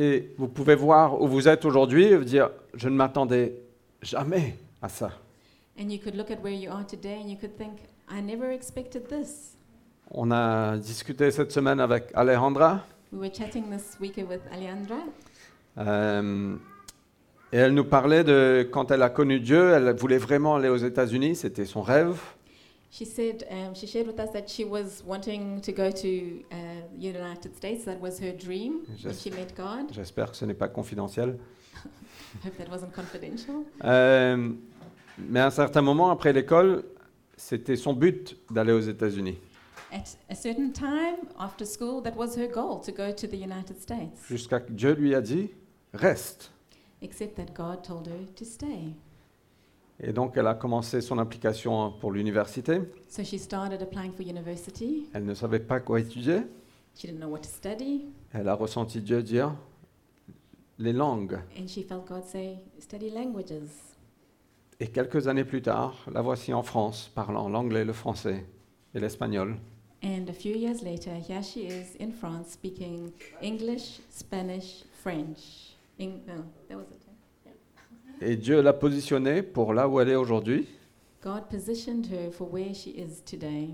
Et vous pouvez voir où vous êtes aujourd'hui et vous dire, je ne m'attendais jamais à ça. And you could look at where you are today and you could think, I never expected this. On a discuté cette semaine avec Alejandra We were chatting this week with Alejandra, euh, et elle nous parlait de quand elle a connu Dieu, elle voulait vraiment aller aux États-Unis, c'était son rêve. She said um, she shared with us that she was wanting to go to uh, United States. That was her dream when Just- she met God. J'espère que ce n'est pas confidentiel. Hope that wasn't confidential. Euh, mais à un certain moment, après l'école, c'était son but d'aller aux États-Unis. At a certain time after school, that was her goal to go to the United States. Jusqu'à que Dieu lui a dit, reste. Except that God told her to stay. Et donc elle a commencé son application pour l'université. So she started applying for university. Elle ne savait pas quoi étudier. She didn't know what to study, Elle a ressenti Dieu dire, les langues. and she felt God say, "Study languages." Et quelques années plus tard, la voici en France, parlant l'anglais, le français et l'espagnol. And a few years later, here she is in France speaking English, Spanish, French. No, that was it. Et Dieu l'a positionnée pour là où elle est aujourd'hui. God positioned her for where she is today,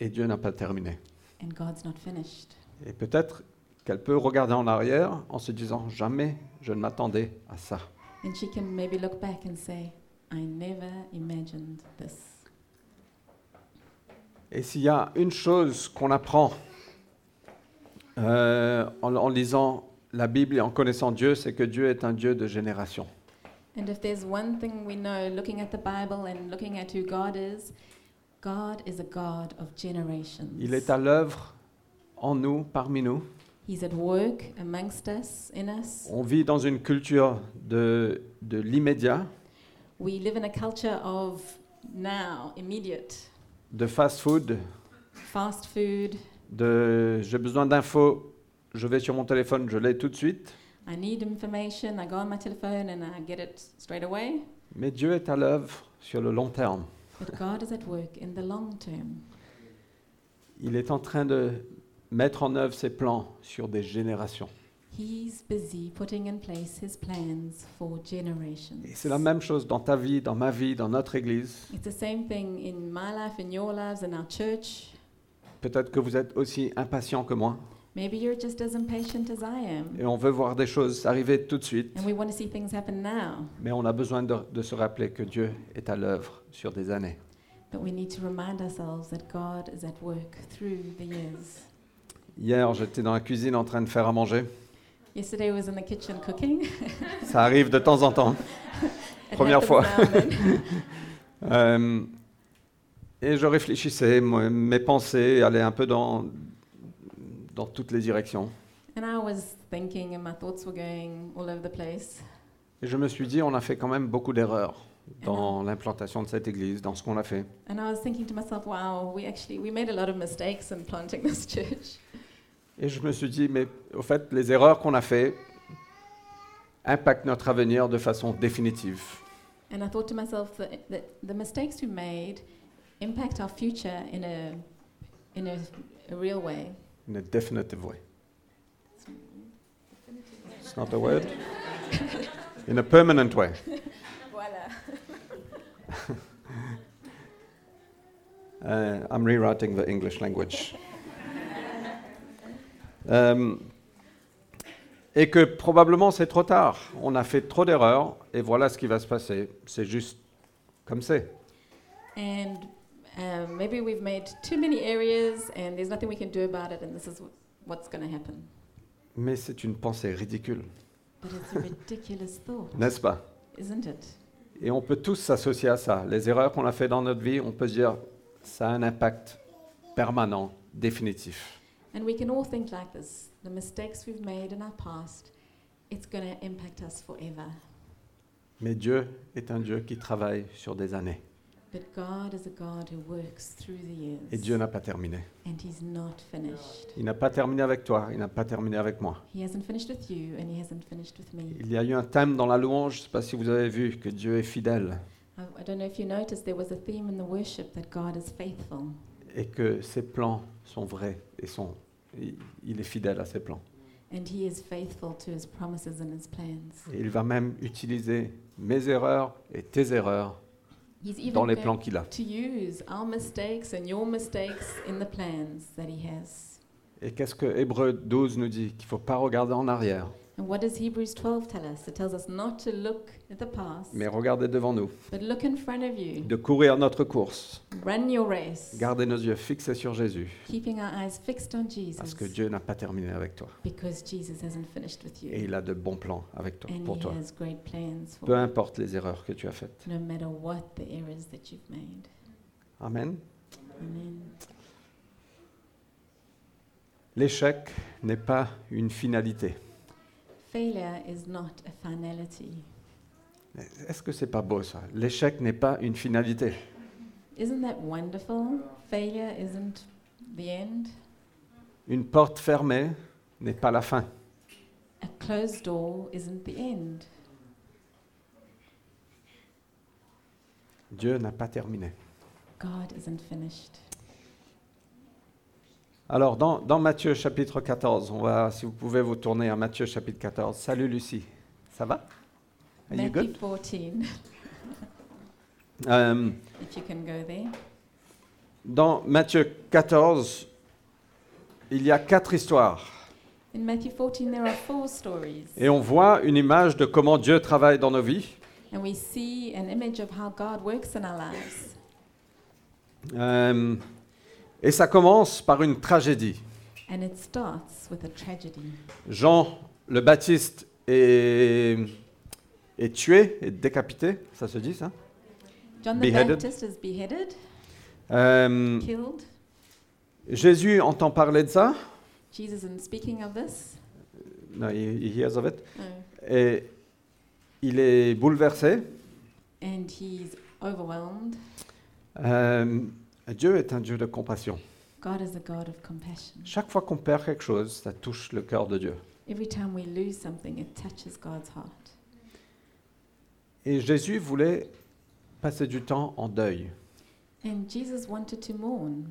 Et Dieu n'a pas terminé. and God's not finished. Et peut-être qu'elle peut regarder en arrière en se disant, jamais je ne m'attendais à ça. And she can maybe look back and say, I never imagined this. Et s'il y a une chose qu'on apprend euh, en, en lisant la Bible et en connaissant Dieu, c'est que Dieu est un Dieu de génération. And if there's one thing we know looking at the Bible and looking at who God is, God is a God of generations. Il est à l'œuvre en nous, parmi nous. He's at work amongst us, in us. On vit dans une culture de, de l'immédiat, We live in a culture of now, immediate, de fast-food, fast food. de j'ai besoin d'infos, je vais sur mon téléphone, je l'ai tout de suite. I need information. I go on my telephone and I get it straight away. Mais Dieu est à l'œuvre sur le long terme. But God is at work in the long term. Il est en train de mettre en œuvre ses plans sur des générations. He's busy putting in place his plans for generations. Et c'est la même chose dans ta vie, dans ma vie, dans notre Église. It's the same thing in my life, in your lives, in our church. Peut-être que vous êtes aussi impatient que moi Maybe you're just as impatient as I am. et on veut voir des choses arriver tout de suite. And we want to see things happen now. Mais on a besoin de, de se rappeler que Dieu est à l'œuvre sur des années. But we need to remind ourselves that God is at work through the years. Hier, j'étais dans la cuisine en train de faire à manger. Yesterday I was in the kitchen cooking. Ça arrive de temps en temps. It Première fois. Euh, et je réfléchissais, moi, mes pensées allaient un peu dans, dans toutes les directions. and I was thinking, and my thoughts were going all over the place. Et je me suis dit, on a fait quand même beaucoup d'erreurs dans l'implantation de cette église, dans ce qu'on a fait. And I was thinking to myself, wow, we actually we made a lot of mistakes in planting this church. Et je me suis dit, mais au fait, les erreurs qu'on a faites impactent notre avenir de façon définitive. And I thought to myself that, that the mistakes we made impact our future in a in a, a real way. In a definitive way. It's not a word. In a permanent way. Voilà. Uh, I'm rewriting the English language. Euh, et que probablement c'est trop tard. On a fait trop d'erreurs et voilà ce qui va se passer. C'est juste comme c'est. And um, maybe we've made too many areas, and there's nothing we can do about it, and this is wh- what's going to happen. Mais c'est une pensée ridicule, But it's a ridiculous thought, n'est-ce pas? Isn't it? Et on peut tous s'associer à ça. Les erreurs qu'on a fait dans notre vie, on peut se dire ça a un impact permanent, définitif. And we can all think like this. The mistakes we've made in our past, it's going to impact us forever. Mais Dieu est un Dieu qui travaille sur des années. But God is a God who works through the years. Et Dieu n'a pas terminé. And He's not finished. Il n'a pas terminé avec toi, il n'a pas terminé avec moi. He hasn't finished with you, and He hasn't finished with me. Il y a eu un thème dans la louange, je ne sais pas si vous avez vu, que Dieu est fidèle I, I don't know if you noticed, there was a theme in the worship that God is faithful. et que ses plans sont vrais et sont, il il est fidèle à ses plans. And He is faithful to His promises and His plans. Et il va même utiliser mes erreurs et tes erreurs dans les plans qu'il a. to use our mistakes and your mistakes in the plans that He has. Et qu'est-ce que Hébreu 12 nous dit Qu'il ne faut pas regarder en arrière, And what does Hebrews 12 tell us? It tells us not to look at the past, mais regarder devant nous, but look in front of you. de courir notre course, Run your race, garder nos yeux fixés sur Jésus, keeping our eyes fixed on Jesus, parce que Dieu n'a pas terminé avec toi. because Jesus hasn't finished with Et you. il a de bons plans avec toi, And pour He toi. has great plans for Peu you, importe les erreurs que tu as faites. no matter what the errors that you've made. Amen. Amen. L'échec n'est pas une finalité. Failure is not a finality. Est-ce que c'est pas beau ça? L'échec n'est pas une finalité. Isn't that wonderful? Failure isn't the end. Une porte fermée n'est pas la fin. A closed door isn't the end. Dieu n'a pas terminé. God isn't finished. Alors, dans, dans Matthieu chapitre 14, on va, si vous pouvez vous tourner à Matthieu chapitre 14. Salut Lucie, ça va? Are you good? 14, Euh, if you can go there. Dans Matthieu 14, il y a quatre histoires. In Matthew 14, there are four stories. Et on voit une image de comment Dieu travaille dans nos vies. And we see an image of how God works in our lives. Euh, et ça commence par une tragédie. And it starts with a tragedy. Jean le Baptiste est, est tué, est décapité, ça se dit ça? John the Beheaded. Baptist is beheaded, Euh, killed. Jésus entend parler de ça, Jesus isn't speaking of this. No, he- he hears of it. Et il est bouleversé. And he's overwhelmed. Euh, Dieu est un Dieu de compassion. God is a God of compassion. Chaque fois qu'on perd quelque chose, ça touche le cœur de Dieu. Every time we lose something, it touches God's heart. Et Jésus voulait passer du temps en deuil. And Jesus wanted to mourn.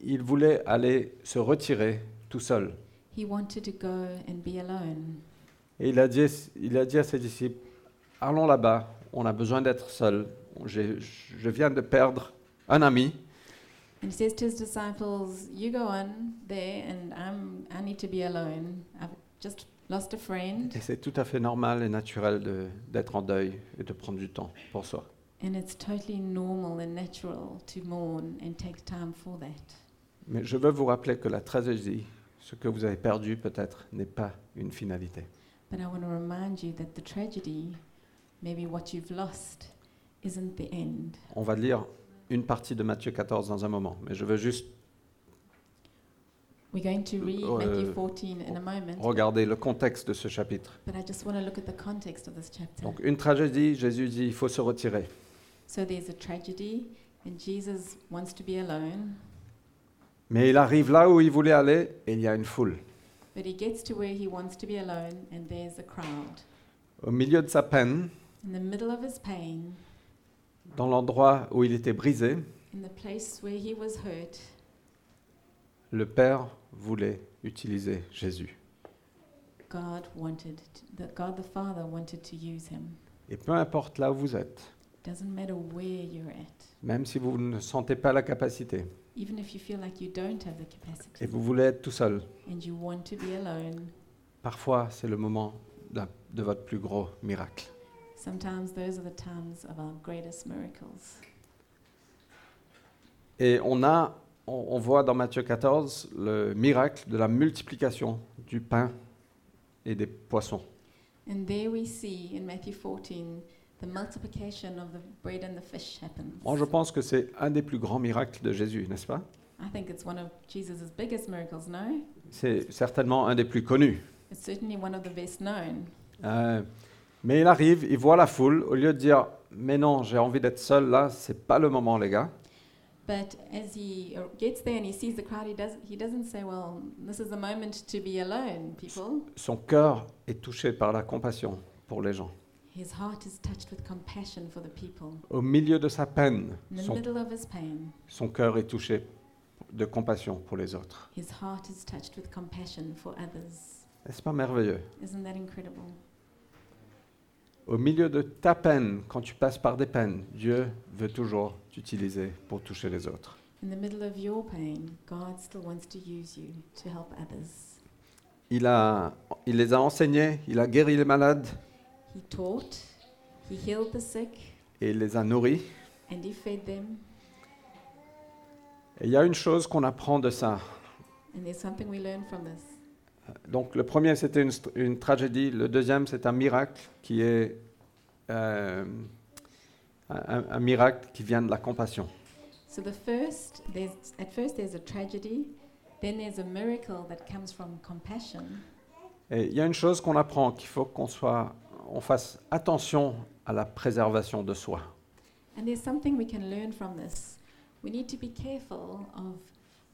Il voulait aller se retirer tout seul. He wanted to go and be alone. Et il a dit, il a dit à ses disciples, allons là-bas, on a besoin d'être seul. Je viens de perdre un ami, And he says to his disciples, You go on there, and I'm, I need to be alone. I've just lost a friend. et c'est tout à fait normal et naturel de- d'être en deuil et de prendre du temps pour soi. And it's totally normal and natural to mourn and take time for that. Mais je veux vous rappeler que la tragédie, ce que vous avez perdu peut-être, n'est pas une finalité. But I want to remind you that the tragedy, maybe what you've lost, isn't the end. On va lire une partie de Matthieu 14 dans un moment, mais je veux juste We're going to read Matthew 14 in a moment, regarder le contexte de ce chapitre. but I just want to look at the context of this chapter. Donc une tragédie, Jésus dit, il faut se retirer. So there's a tragedy, and Jesus wants to be alone, Mais il arrive là où il voulait aller et il y a une foule. but he gets to where he wants to be alone, and there's a crowd. Au milieu de sa peine, In the middle of his pain, dans l'endroit où il était brisé, in the place where he was hurt, le Père voulait utiliser Jésus. God wanted, to, the, God the Father wanted to use him. Et peu importe là où vous êtes, Doesn't matter where you're at, même si vous ne sentez pas la capacité even if you feel like you don't have the et vous voulez être tout seul, and you want to be alone, parfois c'est le moment de votre plus gros miracle. Sometimes those are the times of our greatest miracles. Et on a, on, on voit dans Matthieu 14 le miracle de la multiplication du pain et des poissons. And there we see in Matthew 14 the multiplication of the bread and the fish happens. Moi, je pense que c'est un des plus grands miracles de Jésus, n'est-ce pas? I think it's one of Jesus' biggest miracles, no? C'est certainement un des plus connus. It's certainly one of the best known. Euh, mais il arrive, il voit la foule, au lieu de dire Mais non, j'ai envie d'être seul là, c'est pas le moment, les gars. But as he gets there and he sees the crowd, he, does, he doesn't say, Well, this is the moment to be alone, people. Son cœur est touché par la compassion pour les gens. His heart is touched with compassion for the people. Au milieu de sa peine, In the son, middle of his pain, son cœur est touché de compassion pour les autres. his heart is touched with compassion for others. N'est-ce pas merveilleux? Isn't that incredible? Au milieu de ta peine, quand tu passes par des peines, Dieu veut toujours t'utiliser pour toucher les autres. In the middle of your pain, God still wants to use you to help others. Il, a, il les a enseignés, il a guéri les malades He taught, He healed the sick, et il les a nourris. and He fed them. Et il y a une chose qu'on apprend de ça. And there's something we learn from this. Donc le premier, c'était une, tragédie. Le deuxième, c'est un miracle qui est euh, un, un miracle qui vient de la compassion. So the first, there's at first there's a tragedy, then there's a miracle that comes from compassion. Et il y a une chose qu'on apprend, qu'il faut qu'on soit, on fasse attention à la préservation de soi. And there's something we can learn from this. We need to be careful of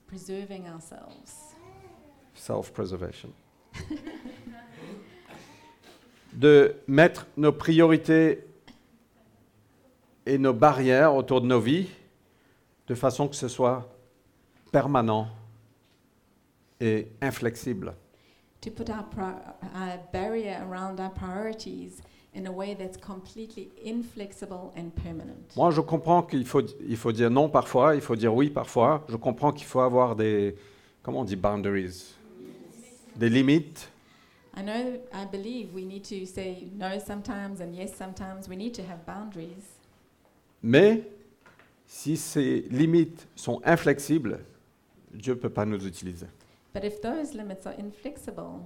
preserving ourselves. Self-preservation. de mettre nos priorités et nos barrières autour de nos vies de façon que ce soit permanent et inflexible. To put our, barrier around our priorities in a way that's completely inflexible and permanent. Moi, je comprends qu'il faut, il faut dire non parfois, il faut dire oui parfois. Je comprends qu'il faut avoir des, comment on dit, boundaries, des limites. I know, I believe we need to say no sometimes and yes sometimes. We need to have boundaries. Mais si ces limites sont inflexibles, Dieu ne peut pas nous utiliser. But if those limits are inflexible,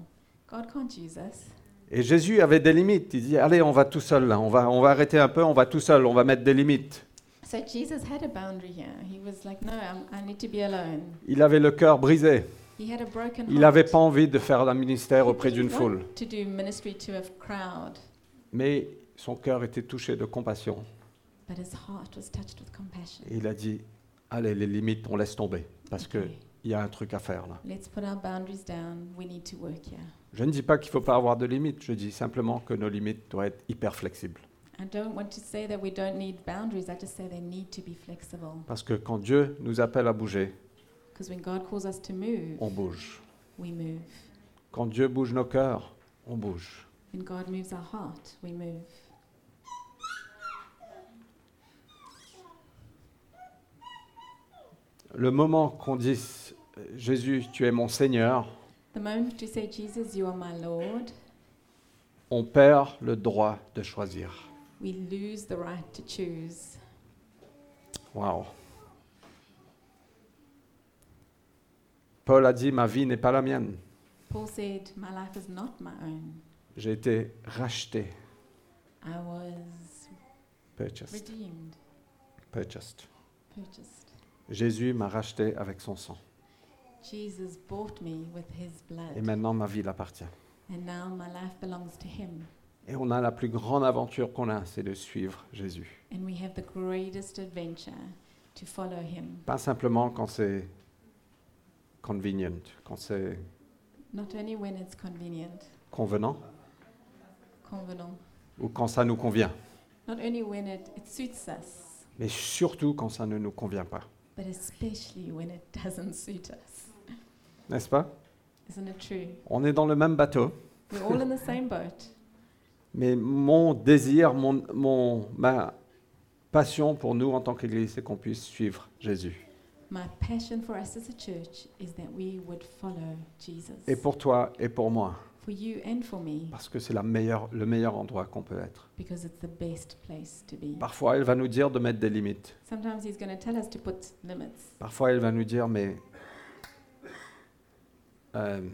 God can't use us. Et Jésus avait des limites. Il dit, allez, on va tout seul, là. On, va, on va arrêter un peu, on va tout seul, on va mettre des limites. So Jesus had a boundary here. He was like, no, I'm, I need to be alone. Il avait le cœur brisé. Il n'avait pas envie de faire un ministère auprès d'une foule. Mais son cœur était touché de compassion. but his heart was touched with compassion. Et il a dit, allez, les limites, on laisse tomber. Parce qu'il y a un truc à faire là. let's put our boundaries down. We need to work here. Je ne dis pas qu'il ne faut pas avoir de limites. Je dis simplement que nos limites doivent être hyper flexibles. Parce que quand Dieu nous appelle à bouger, when God calls us to move, on bouge. we move. Quand Dieu bouge nos cœurs, on bouge. When God moves our heart, we move. Le moment qu'on dise Jésus, tu es mon Seigneur, The moment you say, Jesus, you are my Lord, on perd le droit de choisir. we lose the right to choose. Waouh. Paul a dit Ma vie n'est pas la mienne. Paul said, My life is not my own. J'ai été racheté. I was Purchased. redeemed, Purchased. purchased. Jésus m'a racheté avec son sang. Jesus bought me with his Et blood, maintenant, ma vie l'appartient. and now my life belongs to him. Et on a la plus grande aventure qu'on a, c'est de suivre Jésus. And we have the greatest adventure to follow him, Pas simplement quand c'est convenient, quand c'est not only when it's convenient, convenant convenant, ou quand ça nous convient, not only when it, it suits us, mais surtout quand ça ne nous convient pas. but especially when it doesn't suit us. N'est-ce pas? Isn't it true? On est dans le même bateau, We're all in the same boat. mais mon désir, mon, mon- ma passion pour nous en tant qu'Église, c'est qu'on puisse suivre Jésus. My passion for us as a church is that we would follow Jesus. Et pour toi et pour moi, For you and for me, parce que c'est la meilleure, le meilleur endroit qu'on peut être. because it's the best place to be. Parfois, il va nous dire de mettre des limites. Sometimes He's going to tell us to put limits. Parfois, il va nous dire, mais euh,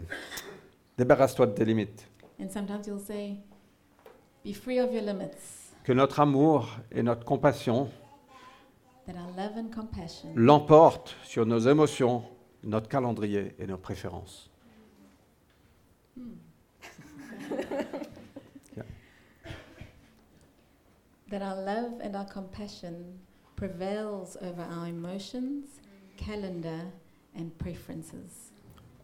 débarrasse-toi de tes limites. And sometimes He'll say, Be free of your limits, Que notre amour et notre compassion l'emportent sur nos émotions, notre calendrier et nos préférences. that our love and our compassion prevails over our emotions, calendar, and preferences.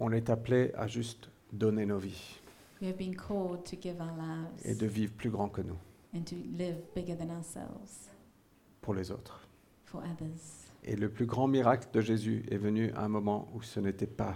On est appelé à juste donner nos vies We have been called to give our et lives de vivre plus grand que nous and to live bigger than ourselves pour les autres. For others. Et le plus grand miracle de Jésus est venu à un moment où ce n'était pas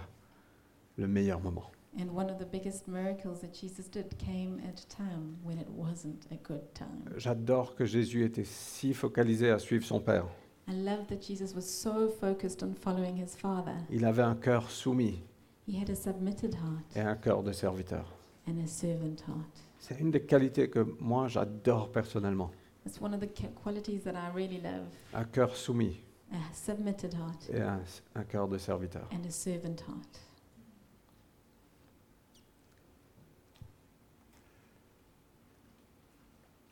le meilleur moment. And one of the biggest miracles that Jesus did came at a time when it wasn't a good time. J'adore que Jésus était si focalisé à suivre son Père. I love that Jesus was so focused on following his Father. Il avait un cœur soumis He had a submitted heart et un cœur de serviteur. and a servant heart. C'est une des qualités que moi j'adore personnellement. It's one of the qualities that I really love. Un cœur soumis. A submitted heart. Et un, un cœur de serviteur. and a servant heart.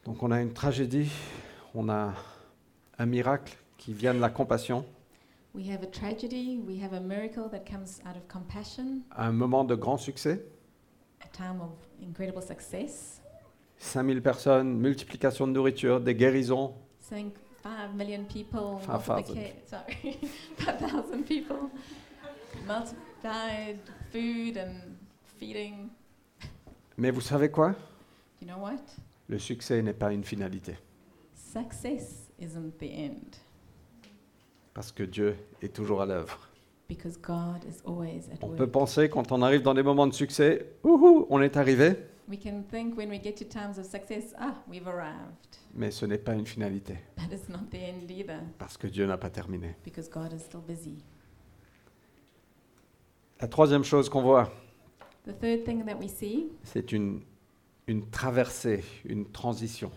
Donc on a une tragédie, on a un miracle qui vient de la compassion, We have a tragedy, we have a miracle that comes out of compassion, un moment de grand succès, a time of incredible success. 5000 personnes, multiplication de nourriture, des guérisons, Saying 5 million people, Five thousand. multiplica- sorry, 5,000 people, multiplied food and feeding. Mais vous savez quoi? You know what? Le succès n'est pas une finalité, Success isn't the end parce que Dieu est toujours à l'œuvre. because God is always at On work. peut penser quand on arrive dans des moments de succès, ouhou, on est arrivé, We can think when we get to times of success, ah, we've arrived. mais ce n'est pas une finalité, But it's not the end either parce que Dieu n'a pas terminé. because God is still busy. La troisième chose qu'on voit, The third thing that we see c'est une, une traversée, une transition,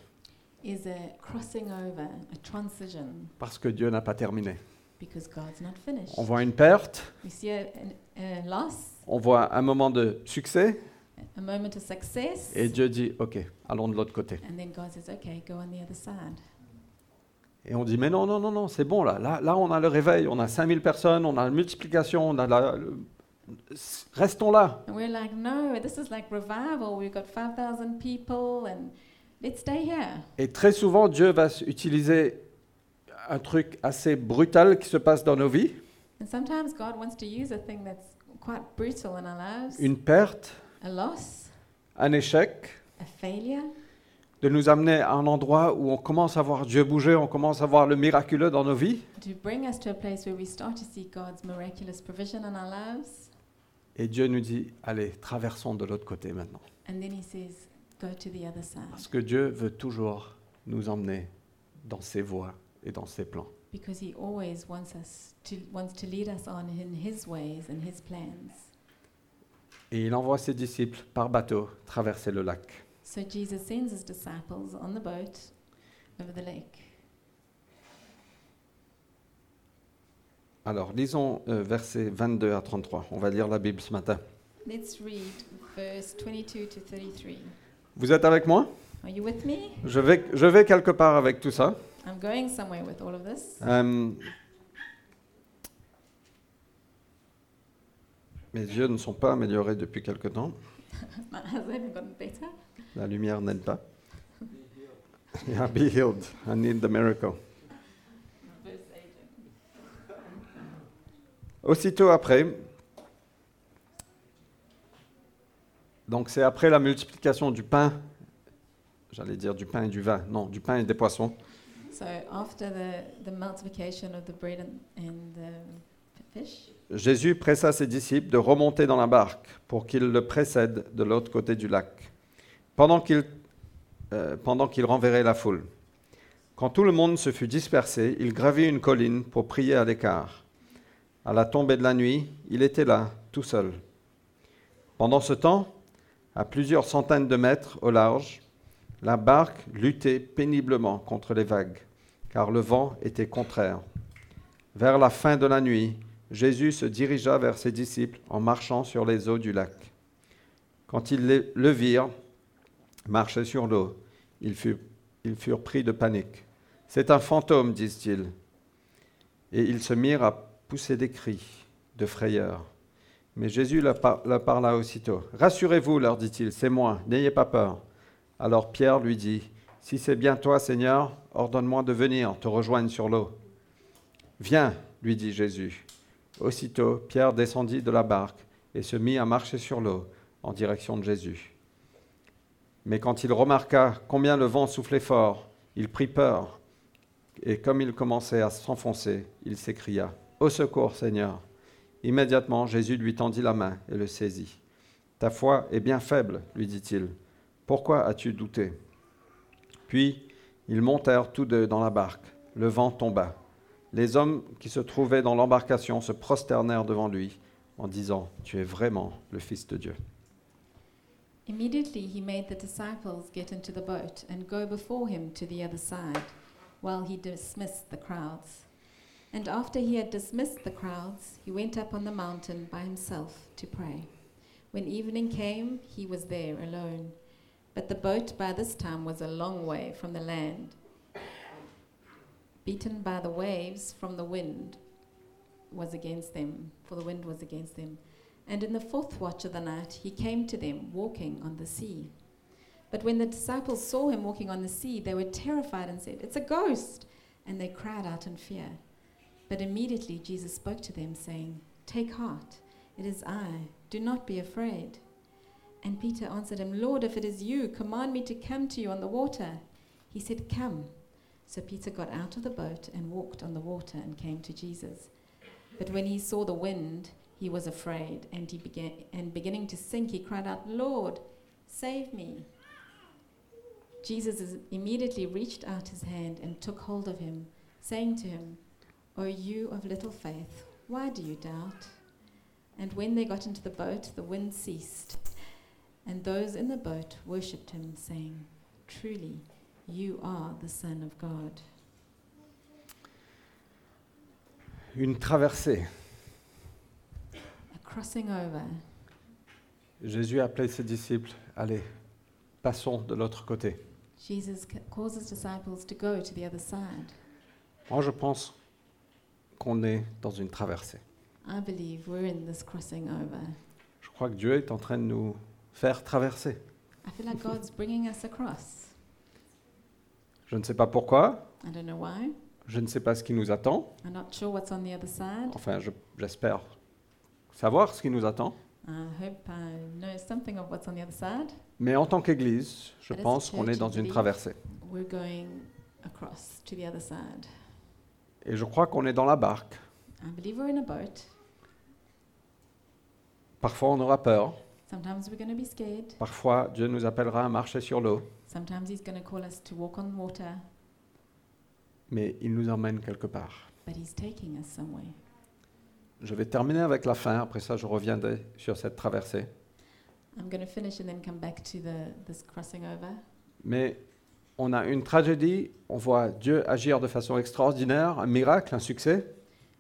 is a crossing over, a transition, parce que Dieu n'a pas terminé. because God's not finished. On voit une perte, We see a, a, a loss, on voit un moment de succès, a moment of success, et Dieu dit, OK, allons de l'autre côté. and then God says, okay, go on the other side. Et on dit, mais non, non, non, non, c'est bon là. là. Là, on a le réveil, on a 5000 personnes, on a la multiplication, on a la... le- Restons là. And we're like, no, this is like revival. We've got 5,000 people, and let's stay here. Et très souvent, Dieu va s- utiliser un truc assez brutal qui se passe dans nos vies, And sometimes God wants to use a thing that's quite brutal in our lives une perte, a loss, un échec, a failure, de nous amener à un endroit où on commence à voir Dieu bouger, on commence à voir le miraculeux dans nos vies. to bring us to a place where we start to see God's miraculous provision in our lives. Et Dieu nous dit, allez, traversons de l'autre côté maintenant. And then He says, go to the other side. Parce que Dieu veut toujours nous emmener dans ses voies et dans ses plans. Because He always wants us to, wants to lead us on in His ways and His plans. Et il envoie ses disciples par bateau traverser le lac. So Jesus sends His disciples on the boat over the lake. Alors, lisons euh, versets 22 à 33. On va lire la Bible ce matin. Let's read verse 22 to 33. Vous êtes avec moi? Are you with me? je vais, je vais quelque part avec tout ça. I'm going somewhere with all of this. Euh, mes yeux ne sont pas améliorés depuis quelque temps. Better. La lumière n'aide pas. Yeah, be healed. I need the miracle. Verse 18. Aussitôt après, donc c'est après la multiplication du pain, j'allais dire du pain et du vin, non, du pain et des poissons. So after the, the multiplication of the bread and, and the fish, Jésus pressa ses disciples de remonter dans la barque pour qu'ils le précèdent de l'autre côté du lac, pendant qu'il euh, renverrait la foule. Quand tout le monde se fut dispersé, il gravit une colline pour prier à l'écart. À la tombée de la nuit, il était là, tout seul. Pendant ce temps, à plusieurs centaines de mètres au large, la barque luttait péniblement contre les vagues, car le vent était contraire. Vers la fin de la nuit, Jésus se dirigea vers ses disciples en marchant sur les eaux du lac. Quand ils le virent marcher sur l'eau, ils furent, pris de panique. C'est un fantôme, disent-ils. Et ils se mirent à pousser des cris de frayeur. Mais Jésus leur parla aussitôt. Rassurez-vous, leur dit-il, c'est moi, n'ayez pas peur. Alors Pierre lui dit, Si c'est bien toi, Seigneur, ordonne-moi de venir te rejoindre sur l'eau. Viens, lui dit Jésus. Aussitôt, Pierre descendit de la barque et se mit à marcher sur l'eau en direction de Jésus. Mais quand il remarqua combien le vent soufflait fort, il prit peur, et comme il commençait à s'enfoncer, il s'écria Au secours, Seigneur Immédiatement, Jésus lui tendit la main et le saisit. Ta foi est bien faible, lui dit-il. Pourquoi as-tu douté? Puis ils montèrent tous deux dans la barque. Le vent tomba. Les hommes qui se trouvaient dans l'embarcation se prosternèrent devant lui en disant, Tu es vraiment le Fils de Dieu. Immediately he made the disciples get into the boat and go before him to the other side, while he dismissed the crowds. And after he had dismissed the crowds, he went up on the mountain by himself to pray. When evening came, he was there alone. But the boat by this time was a long way from the land, beaten by the waves from the wind was against them, for the wind was against them. And in the fourth watch of the night, he came to them walking on the sea. But when the disciples saw him walking on the sea, they were terrified and said, It's a ghost! And they cried out in fear. But immediately Jesus spoke to them, saying, Take heart, it is I, do not be afraid. And Peter answered him, Lord, if it is you, command me to come to you on the water. He said, Come. So Peter got out of the boat and walked on the water and came to Jesus. But when he saw the wind, he was afraid, and he began and beginning to sink, he cried out, Lord, save me. Jesus immediately reached out his hand and took hold of him, saying to him, O you of little faith, why do you doubt? And when they got into the boat, the wind ceased, and those in the boat worshipped him, saying, Truly, you are the Son of God. Une traversée. A crossing over. Jésus a appelé ses disciples, allez, passons de l'autre côté. Jesus ca- calls his disciples to go to the other side. Moi, je pense qu'on est dans une traversée. I believe we're in this crossing over. Je crois que Dieu est en train de nous faire traverser. I feel like God's bringing us across. Je ne sais pas pourquoi, I don't know why. je ne sais pas ce qui nous attend. I'm not sure what's on the other side. Enfin, je- j'espère savoir ce qui nous attend. I hope I know something of what's on the other side. Mais en tant qu'Église, je But as a pense qu'on church, est dans I une believe- traversée. We're going across to the other side. Et je crois qu'on est dans la barque. I believe we're in a boat. Parfois, on aura peur. Sometimes we're going to be scared. Parfois, Dieu nous appellera à marcher sur l'eau. Sometimes He's going to call us to walk on water, Mais il nous emmène quelque part. but He's taking us somewhere. Je vais terminer avec la fin. Après ça, je reviendrai sur cette traversée. I'm going to finish and then come back to the, this crossing over. Mais on a une tragédie. On voit Dieu agir de façon extraordinaire, un miracle, un succès.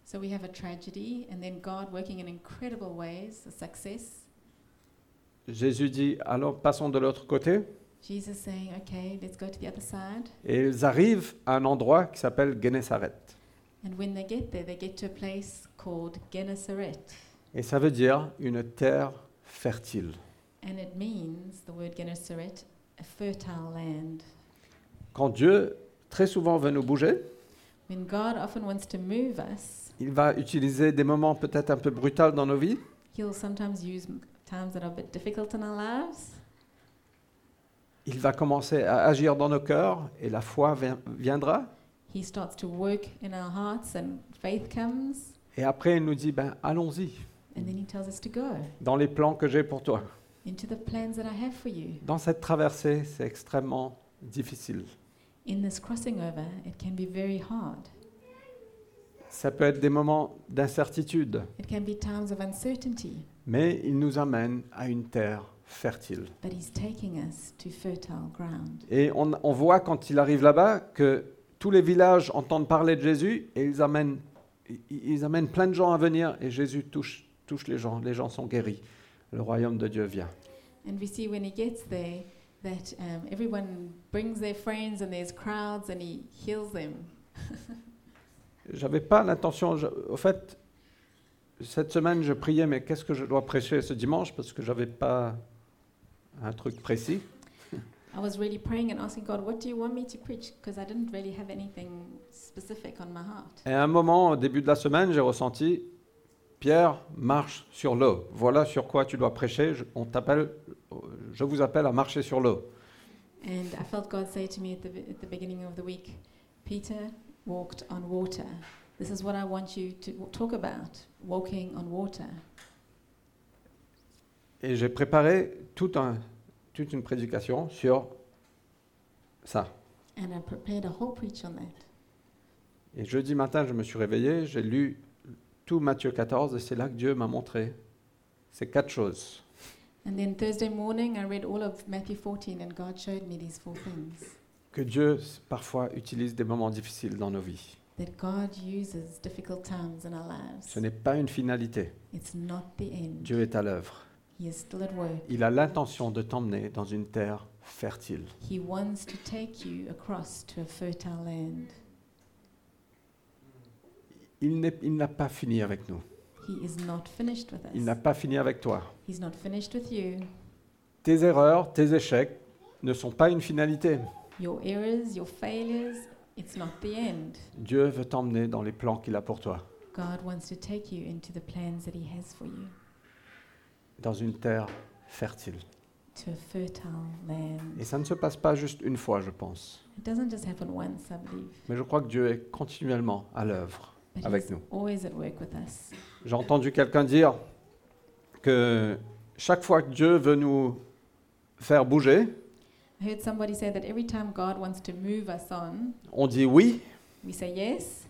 So we have a tragedy, and then God working in incredible ways, a success. Jésus dit alors passons de l'autre côté. Jesus saying, okay, let's go to the other side. Et ils arrivent à un endroit qui s'appelle Gennesaret. And when they get there, they get to a place called Gennesaret. Et ça veut dire une terre fertile. And it means, the word Gennesaret, a fertile land. Quand Dieu, très souvent, veut nous bouger, When God often wants to move us, il va utiliser des moments peut-être un peu brutals dans nos vies. He'll sometimes use times that are a bit difficult in our lives. Il va commencer à agir dans nos cœurs et la foi vien- viendra. He starts to work in our hearts, and faith comes. Et après, il nous dit, ben, allons-y, And then He tells us to go dans les plans que j'ai pour toi. into the plans that I have for you. Dans cette traversée, c'est extrêmement difficile. In this crossing over, it can be very hard. Ça peut être des moments d'incertitude, It can be times of uncertainty, mais il nous amène à une terre fertile. but He's taking us to fertile ground. Et on, on voit quand il arrive là-bas que tous les villages entendent parler de Jésus et ils amènent, ils- ils amènent plein de gens à venir et Jésus touche, touche les gens. Les gens sont guéris. Le royaume de Dieu vient. And we see when He gets there that um, everyone brings their friends and there's crowds and He heals them. J'avais pas l'intention. Au fait, cette semaine, je priais, mais qu'est-ce que je dois prêcher ce dimanche? Parce que j'avais pas un truc précis. I was really praying and asking God, what do you want me to preach? Because I didn't really have anything specific on my heart. Et à un moment, au début de la semaine, j'ai ressenti Pierre, marche sur l'eau. Voilà sur quoi tu dois prêcher. Je, on t'appelle, je vous appelle à marcher sur l'eau. And I felt God say to me at the, at the beginning of the week, Peter walked on water. This is what I want you to talk about walking on water. Et j'ai préparé tout un- toute une prédication sur ça. And I prepared a whole preach on that. Et jeudi matin, je me suis réveillé, j'ai lu tout Matthieu 14 et c'est là que Dieu m'a montré ces quatre choses. And then Thursday morning, I read all of Matthew 14, and God showed me these four things Que Dieu parfois utilise des moments difficiles dans nos vies. That God uses difficult times in our Ce lives. n'est pas une finalité. It's not the end. Dieu est à l'œuvre. He is still at work. Il a l'intention de t'emmener dans une terre fertile. He wants to take you across to a fertile land. Il il n'a pas fini avec nous. He is not finished with Il us. n'a pas fini avec toi. He's not finished with you. Tes erreurs, tes échecs ne sont pas une finalité. Your errors, your failures, it's not the end. Dieu veut t'emmener dans les plans qu'il a pour toi, God wants to take you into the plans that He has for you, dans une terre fertile. to a fertile land. Et ça ne se passe pas juste une fois, je pense. It doesn't just happen once, I believe, Mais je crois que Dieu est continuellement à l'œuvre but avec He's nous. always at work with us. J'ai entendu quelqu'un dire que chaque fois que Dieu veut nous faire bouger, I heard somebody say that every time God wants to move us on, on dit oui, we say yes,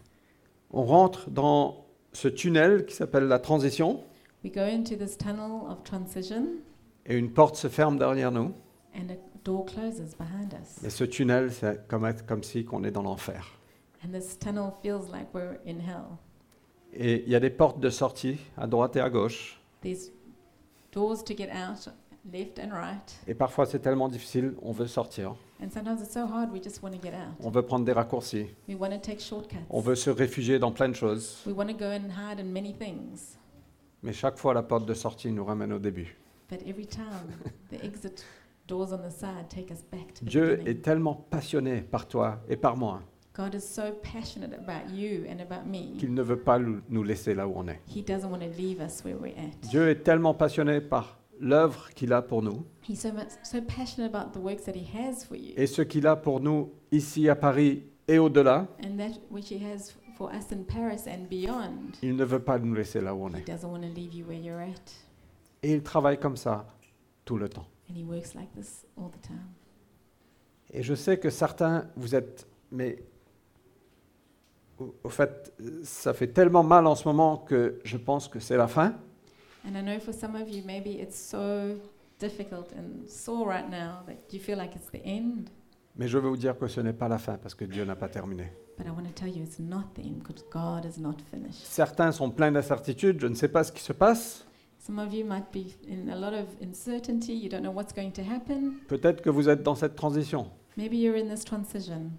on rentre dans ce tunnel qui s'appelle la transition, we go into this tunnel of transition, et une porte se ferme derrière nous. and a door closes behind us. Et ce tunnel, c'est comme, être- comme si qu'on est dans l'enfer. And this tunnel feels like we're in hell. Et il y a des portes de sortie à droite et à gauche. There's doors to get out, left and right. Et parfois, c'est tellement difficile, on veut sortir. And sometimes it's so hard, we just want to get out. On veut prendre des raccourcis. We want to take shortcuts. On veut se réfugier dans plein de choses. We want to go and hide in many things. Mais chaque fois, la porte de sortie nous ramène au début. But every time, the exit doors on the side take us back to the Dieu beginning. est tellement passionné par toi et par moi God is so passionate about you and about me. qu'il ne veut pas nous laisser là où on est. He doesn't want to leave us where we're at. Dieu est tellement passionné par l'œuvre qu'il a pour nous He's so much so passionate about the works that he has for you et ce qu'il a pour nous ici à Paris et au-delà. and that which he has for us in Paris and beyond. Il ne veut pas nous laisser là où on He est. doesn't want to leave you where you're at. Et il travaille comme ça tout le temps. And he works like this all the time. Et je sais que certains, vous êtes, mais au fait, ça fait tellement mal en ce moment que je pense que c'est la fin. And I know for some of you, maybe it's so difficult and sore right now that you feel like it's the end. Mais je veux vous dire que ce n'est pas la fin parce que Dieu n'a pas terminé. But I want to tell you it's not the end because God is not finished. Certains sont pleins d'incertitudes, je ne sais pas ce qui se passe. Some of you might be in a lot of uncertainty. You don't know what's going to happen. Peut-être que vous êtes dans cette transition. Maybe you're in this transition.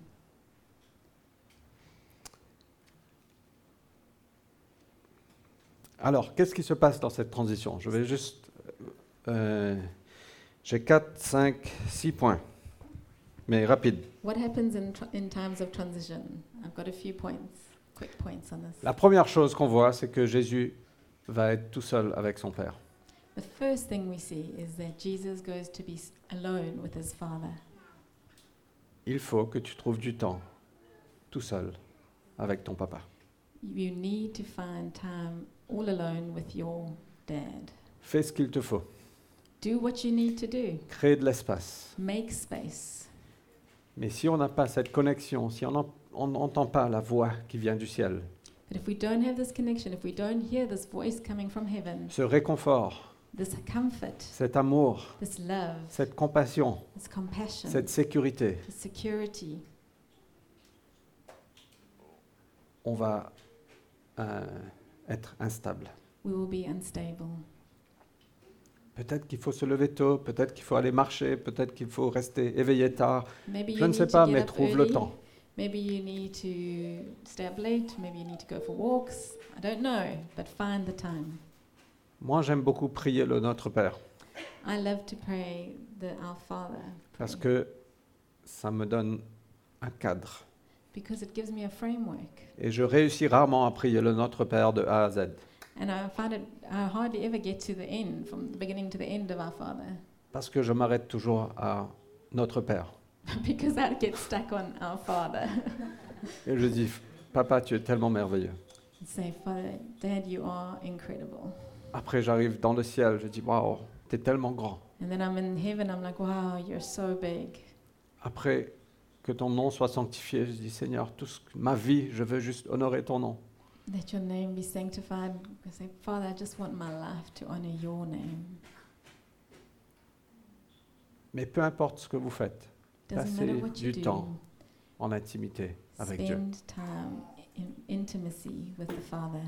Alors, qu'est-ce qui se passe dans cette transition? Je vais juste... euh, J'ai 4, 5, 6 points, mais rapide. What happens in, in times of transition? I've got a few points, quick points on this. La première chose qu'on voit, c'est que Jésus va être tout seul avec son Père. The first thing we see is that Jesus goes to be alone with his Father. Il faut que tu trouves du temps tout seul avec ton papa. You need to find time all alone with your dad. Fais ce qu'il te faut. Do what you need to do. Crée de l'espace. Make space. Mais si on n'a pas cette connexion, si on n'entend pas la voix qui vient du ciel, But if we don't have this connection, if we don't hear this voice coming from heaven, ce réconfort, this comfort, cet amour, this love, cette compassion, this compassion, cette sécurité, this security, on va euh, être instable. we will be unstable. Peut-être qu'il faut se lever tôt, peut-être qu'il faut aller marcher, peut-être qu'il faut rester éveillé tard. Maybe Je you ne sais pas, mais trouve le temps. Maybe you need to stay up late. Maybe you need to go for walks. I don't know, but find the time. Moi, j'aime beaucoup prier le Notre Père I love to pray the Our Father parce que ça me donne un cadre. Because it gives me a framework. Et je réussis rarement à prier le Notre Père de A à Z. And I find it, I hardly ever get to the end, from the beginning to the end of Our Father, Parce que je m'arrête toujours à Notre Père. because I get stuck on Our Father. Et je dis, Papa, tu es tellement merveilleux. and say, Father, Dad, you are incredible. Après, j'arrive dans le ciel, je dis, waouh, tu es tellement grand. And then I'm in heaven, I'm like, wow, you're so big. Après que ton nom soit sanctifié, je dis Seigneur, tout ce que- ma vie, je veux juste honorer ton nom. Let your name be sanctified. I say, Father, I just want my life to honor your name. Mais peu importe ce que vous faites Doesn't Passer matter what you du do. temps en intimité avec Dieu. Spend time in intimacy with the Father.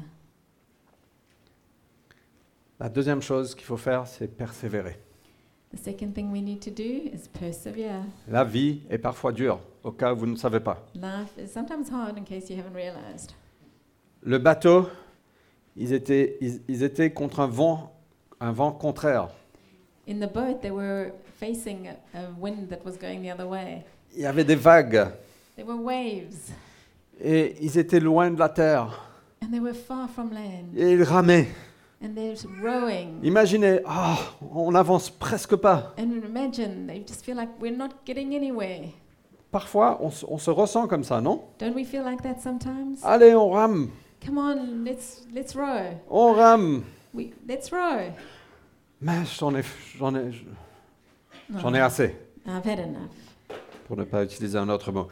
La deuxième chose qu'il faut faire, c'est persévérer. The second thing we need to do is persevere. La vie est parfois dure, au cas où vous ne savez pas. Life is sometimes hard in case you haven't realized. Le bateau, ils étaient, ils, ils étaient contre un vent, un vent contraire. In the boat, they were facing a, wind that was going the other way. Il y avait des vagues There were waves, et ils étaient loin de la terre and they were far from land, et ils ramaient. And they're rowing. Imaginez, ah, on n'avance presque pas. And imagine, they just feel like we're not getting anywhere. Parfois, on, se- on se ressent comme ça, non? Don't we feel like that sometimes? Allez, on rame, Come on, let's let's row. on rame. We let's row. Mais j'en ai, j'en ai, No, j'en ai assez, I've had enough. pour ne pas utiliser un autre mot.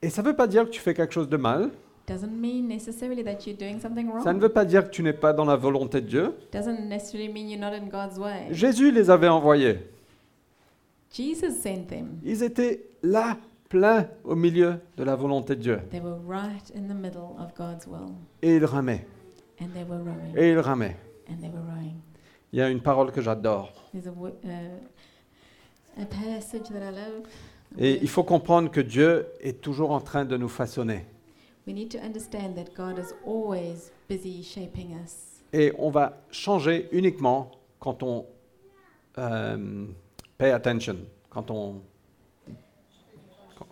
Et ça ne veut pas dire que tu fais quelque chose de mal. Doesn't mean necessarily that you're doing something wrong. Ça ne veut pas dire que tu n'es pas dans la volonté de Dieu. Doesn't necessarily mean you're not in God's way. Jésus les avait envoyés. Jesus sent them. Ils étaient là, pleins au milieu de la volonté de Dieu. They were right in the middle of God's will, Et ils ramaient, and they were rowing, et ils ramaient. and they were rowing. Il y a une parole que j'adore. There's a, wo- uh, a passage that I love. Et il faut comprendre que Dieu est toujours en train de nous façonner. We need to understand that God is always busy shaping us. Et on va changer uniquement quand on euh, pay attention, quand on, quand,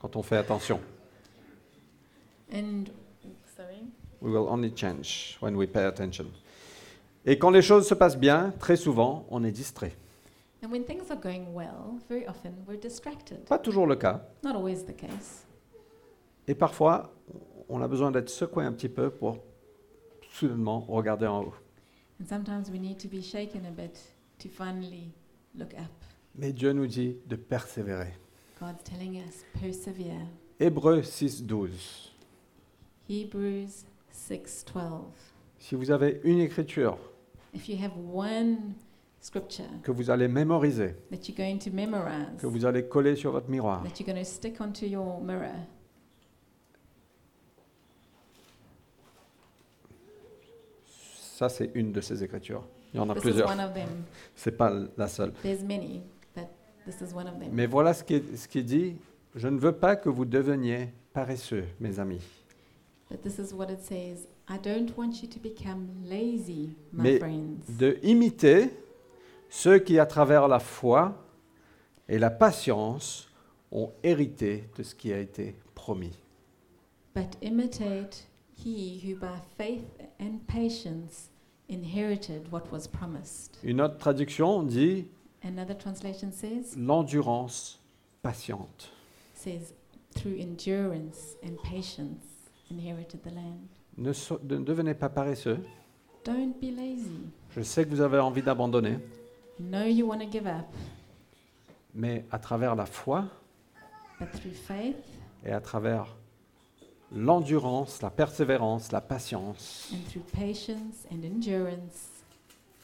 quand on fait attention. And sorry. We will only change when we pay attention. Et quand les choses se passent bien, très souvent, on est distrait. And when things are going well, very often we're distracted. Pas toujours le cas. Not always the case. Et parfois, on a besoin d'être secoué un petit peu pour soudainement regarder en haut. And sometimes we need to be shaken a bit to finally look up. Mais Dieu nous dit de persévérer. God's telling us, persevere. Hébreux 6, 12. Hebrews 6:12. Si vous avez une écriture If you have one scripture que vous allez mémoriser, that you're going to memorize, que vous allez coller sur votre miroir, that you're going to stick onto your mirror, ça c'est une de ces écritures. Il y en a this plusieurs. them. C'est pas la seule. There's many, but this is one of them. Mais voilà ce qui, ce qui dit. Je ne veux pas que vous deveniez paresseux, mes amis. But this is what it says. I don't want you to become lazy, my Mais de imiter ceux qui, à travers la foi et la patience, ont hérité de ce qui a été promis. but imitate he who by faith and patience inherited what was promised. Une autre traduction dit Another translation says, l'endurance patiente. says through endurance and patience inherited the land. Ne, so- ne devenez pas paresseux. Don't be lazy. Je sais que vous avez envie d'abandonner, know you want to give up, mais à travers la foi but through faith et à travers l'endurance, la persévérance, la patience, and through patience and endurance,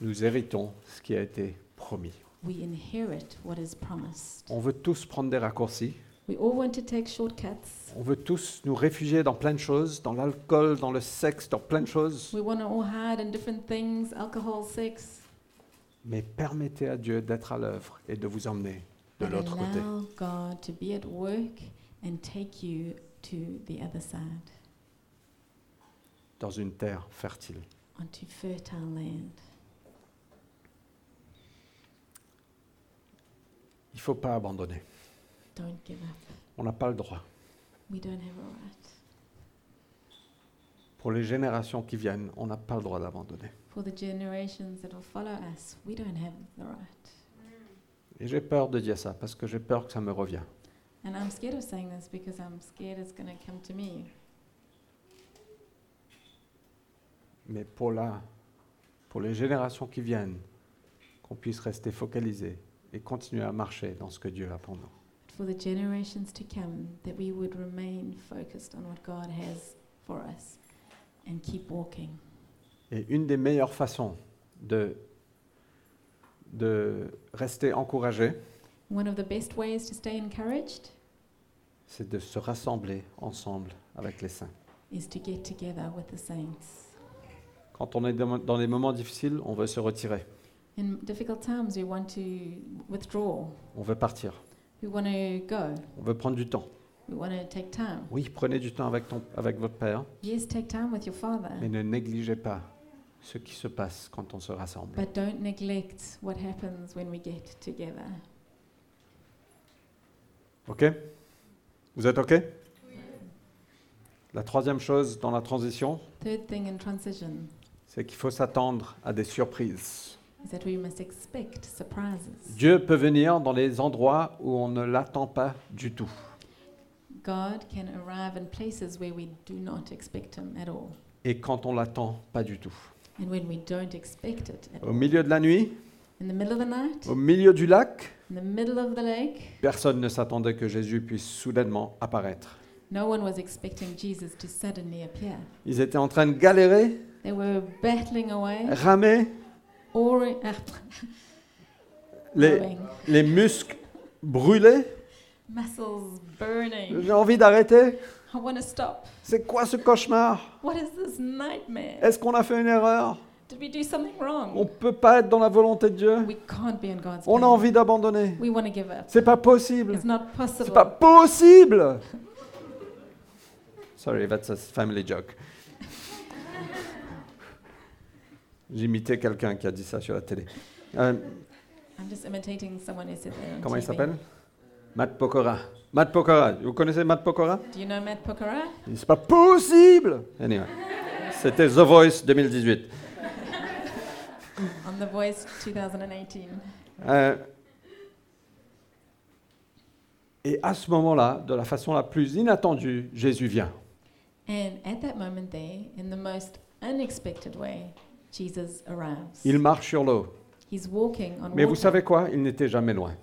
nous héritons ce qui a été promis. we inherit what is promised. On veut tous prendre des raccourcis. We all want to take shortcuts. On veut tous nous réfugier dans plein de choses, dans l'alcool, dans le sexe, dans plein de choses. We want to all hide in different things alcohol, sex. Mais permettez à Dieu d'être à l'œuvre et de vous emmener de but l'autre côté. allow God to be at work and take you to the other side, dans une terre fertile. onto fertile land. Il ne faut pas abandonner. Don't give up. On n'a pas le droit. We don't have a right. Pour les générations qui viennent, on n'a pas le droit d'abandonner. For the generations that will follow us, we don't have the right. Et j'ai peur de dire ça parce que j'ai peur que ça me revienne. And I'm scared of saying this because I'm scared it's going to come to me. Mais pour la, pour les générations qui viennent, qu'on puisse rester focalisés et continuer à marcher dans ce que Dieu a pour nous. For the generations to come, that we would remain focused on what God has for us and keep walking. Et une des meilleures façons de, de rester encouragé, One of the best ways to stay encouraged c'est de se rassembler ensemble avec les saints. is to get together with the saints. Quand on est dans des moments difficiles, on veut se retirer, In difficult times, we want to withdraw. on veut partir, We want to go. on veut prendre du temps. We want to take time. Oui, prenez du temps avec, ton, avec votre Père, Yes, take time with your Father, mais ne négligez pas ce qui se passe quand on se rassemble. but don't neglect what happens when we get together. OK? Vous êtes OK? La troisième chose dans la transition, Third thing in transition. C'est qu'il faut s'attendre à des surprises. is that we must expect surprises. Dieu peut venir dans les endroits où on ne l'attend pas du tout. God can arrive in places where we do not expect Him at all, Et quand on l'attend pas du tout. and when we don't expect it at Au milieu de la nuit, In the middle of the night, au milieu du lac, in the middle of the lake, personne ne s'attendait que Jésus puisse soudainement apparaître. no one was expecting Jesus to suddenly appear. Ils étaient en train de galérer, They were battling away, ramer, or uh, les, rowing, les muscles brûlés. muscles burning. J'ai envie d'arrêter. I want to stop. C'est quoi ce cauchemar? What is this nightmare? Est-ce qu'on a fait une erreur? Did we do something wrong? On ne peut pas être dans la volonté de Dieu. We can't be in God's On a envie d'abandonner. We want to give up. C'est pas possible. It's not C'est possible. pas possible. Sorry, that's a family joke. J'imitais quelqu'un qui a dit ça sur la télé. Euh, I'm just imitating someone who said that on comment il TV. s'appelle? Matt Pokora. Matt Pokora. Vous connaissez Matt Pokora? Do you know Matt Pokora? C'est pas possible. Anyway. C'était The Voice 2018. On The Voice 2018. Euh, et à ce moment-là, de la façon la plus inattendue, Jésus vient. And at that moment there, in the most unexpected way, Jesus arrives. Il marche sur l'eau. He's walking on Mais vous savez quoi? Il n'était jamais loin.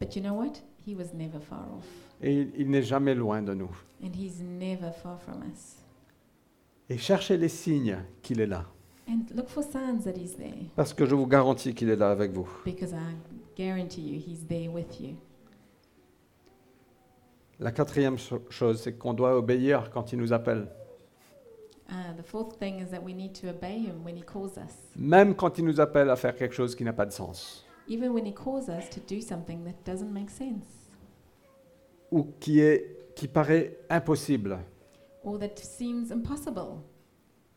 But you know what? He was never far off. Et il, il n'est jamais loin de nous. And he's never far from us. Et cherchez les signes qu'il est là. And look for signs that he's there. Parce que je vous garantis qu'il est là avec vous. Because I guarantee you, he's there with you. La quatrième cho- chose, c'est qu'on doit obéir quand il nous appelle. Uh, the fourth thing is that we need to obey him when he calls us. Même quand il nous appelle à faire quelque chose qui n'a pas de sens. Even when he calls us to do something that doesn't make sense Ou qui, est, qui paraît impossible. or that seems impossible.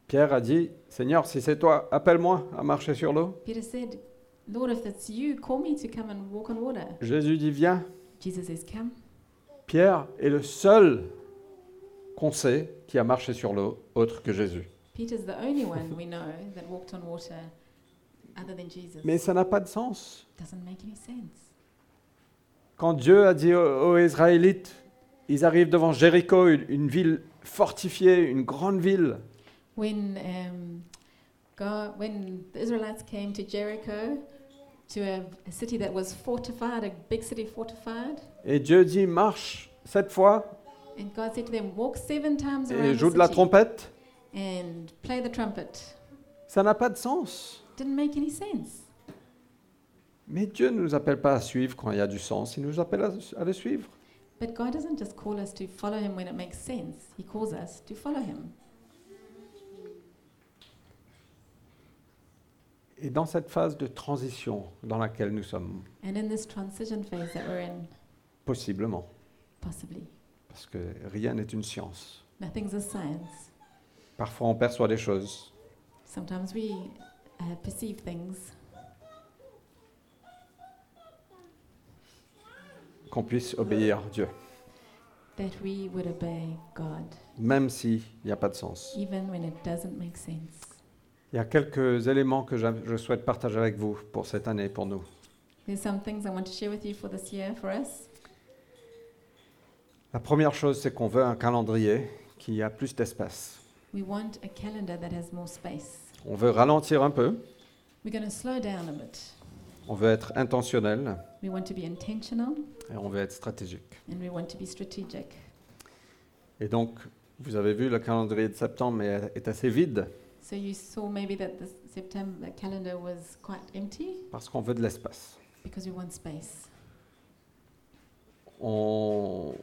Pierre a dit, Seigneur, si c'est toi, appelle-moi à marcher sur l'eau. Peter said, Lord, if it's you, call me to come and walk on water. Jésus dit, viens. Jesus says, Come. Pierre est le seul qu'on sait qui a marché sur l'eau, autre que Jésus. Peter's the only one we know that walked on water other than Jesus. Mais ça n'a pas de sens. Doesn't make any sense. Quand Dieu a dit aux, aux Israélites, ils arrivent devant Jéricho, une, une ville fortifiée, une grande ville. When, um, God, when the Israelites came to Jericho, to a, a city that was fortified, a big city fortified, Et Dieu dit, marche cette fois and God said to them, Walk seven times et around joue the de la city trompette. and play the trumpet. Ça n'a pas de sens. Didn't make any sense. Mais Dieu ne nous appelle pas à suivre quand il y a du sens, il nous appelle à, à le suivre. But God doesn't just call us to follow Him when it makes sense, He calls us to follow Him. Et dans cette phase de transition dans laquelle nous sommes, And in this transition phase that we're in, possiblement, possibly, parce que rien n'est une science. nothing's a science. Parfois on perçoit des choses, Sometimes we uh, perceive things qu'on puisse obéir Dieu, that we would obey God, même s'il n'y a pas de sens. even when it doesn't make sense. Il y a quelques éléments que je souhaite partager avec vous pour cette année, pour nous. There's some things I want to share with you for this year for us. La première chose, c'est qu'on veut un calendrier qui a plus d'espace. We want a calendar that has more space. On veut ralentir un peu We're going to slow down a bit. On veut être intentionnel We want to be intentional et on veut être stratégique. and we want to be strategic. Et donc, vous avez vu, le calendrier de septembre est assez vide So you saw maybe that the September calendar was quite empty? Parce qu'on veut de l'espace. because we want space. On-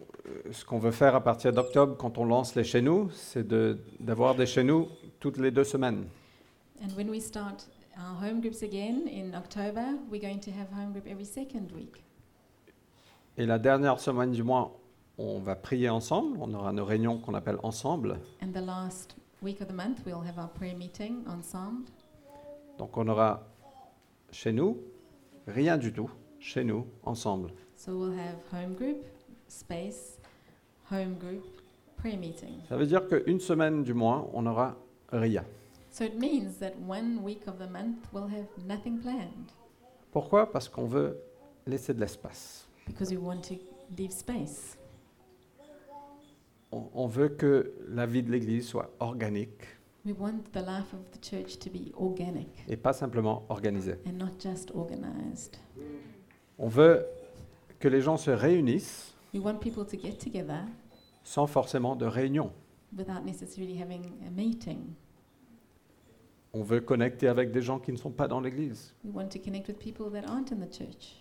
ce qu'on veut faire à partir d'octobre, quand on lance les chez nous, c'est de- d'avoir des chez nous toutes les deux semaines. And when we start our home groups again in October, we're going to have home group every second week. Et la dernière semaine du mois, on va prier ensemble. On aura nos réunions qu'on appelle ensemble. And the last week of the month, we'll have our prayer meeting ensemble. Donc on aura chez nous rien du tout, chez nous ensemble. So we'll have home group, space, home group, prayer meeting. Ça veut dire qu'une semaine du mois, on n'aura rien. So it means that one week of the month we'll have nothing planned Pourquoi? Parce qu'on veut laisser de l'espace. because we want to leave space. On, on veut que la vie de l'Église soit organique We want the life of the church to be organic et pas simplement organisée. and not just organized. On veut que les gens se réunissent We want people to get together sans forcément de réunion. without necessarily having a meeting. On veut connecter avec des gens qui ne sont pas dans l'Église. We want to connect with people that aren't in the church.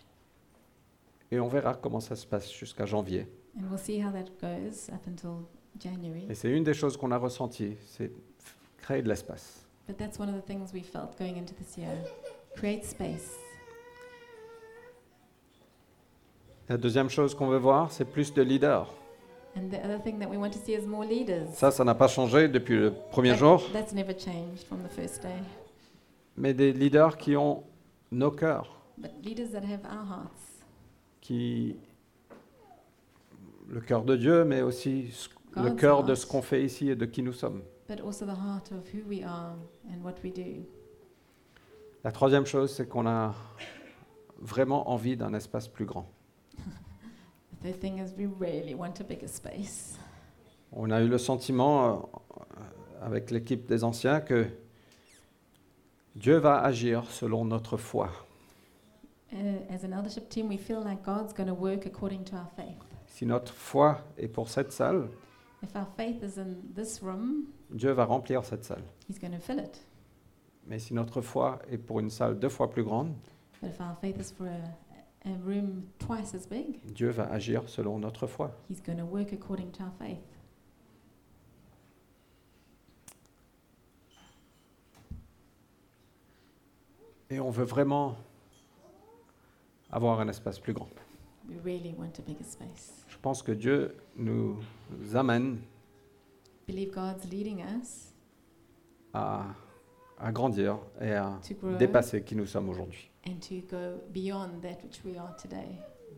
Et on verra comment ça se passe jusqu'à janvier. And we'll see how that goes up until January. Et c'est une des choses qu'on a ressenties, c'est créer de l'espace. But that's one of the things we felt going into this year. Create space. La deuxième chose qu'on veut voir, c'est plus de leaders. And the other thing that we want to see is more leaders. Ça, ça n'a pas changé depuis le premier That- jour, That's never changed from the first day. mais des leaders qui ont nos cœurs, But leaders that have our hearts, qui le cœur de Dieu, mais aussi ce- le God's cœur de heart. ce qu'on fait ici et de qui nous sommes. but also the heart of who we are and what we do. La troisième chose, c'est qu'on a vraiment envie d'un espace plus grand. The third thing is we really want a bigger space. On a eu le sentiment euh, avec l'équipe des anciens que Dieu va agir selon notre foi. Uh, as an eldership team, we feel like God's going to work according to our faith. Si notre foi est pour cette salle, If our faith is in this room, Dieu va remplir cette salle. He's going to fill it. Mais si notre foi est pour une salle deux fois plus grande, But if our faith is for a, a room twice as big, Dieu va agir selon notre foi. He's going to work according to our faith. Et on veut vraiment avoir un espace plus grand. We really want a bigger space. Je pense que Dieu nous amène Believe God's leading us à, à grandir et à to grow dépasser qui nous sommes aujourd'hui. and to go beyond that which we are today.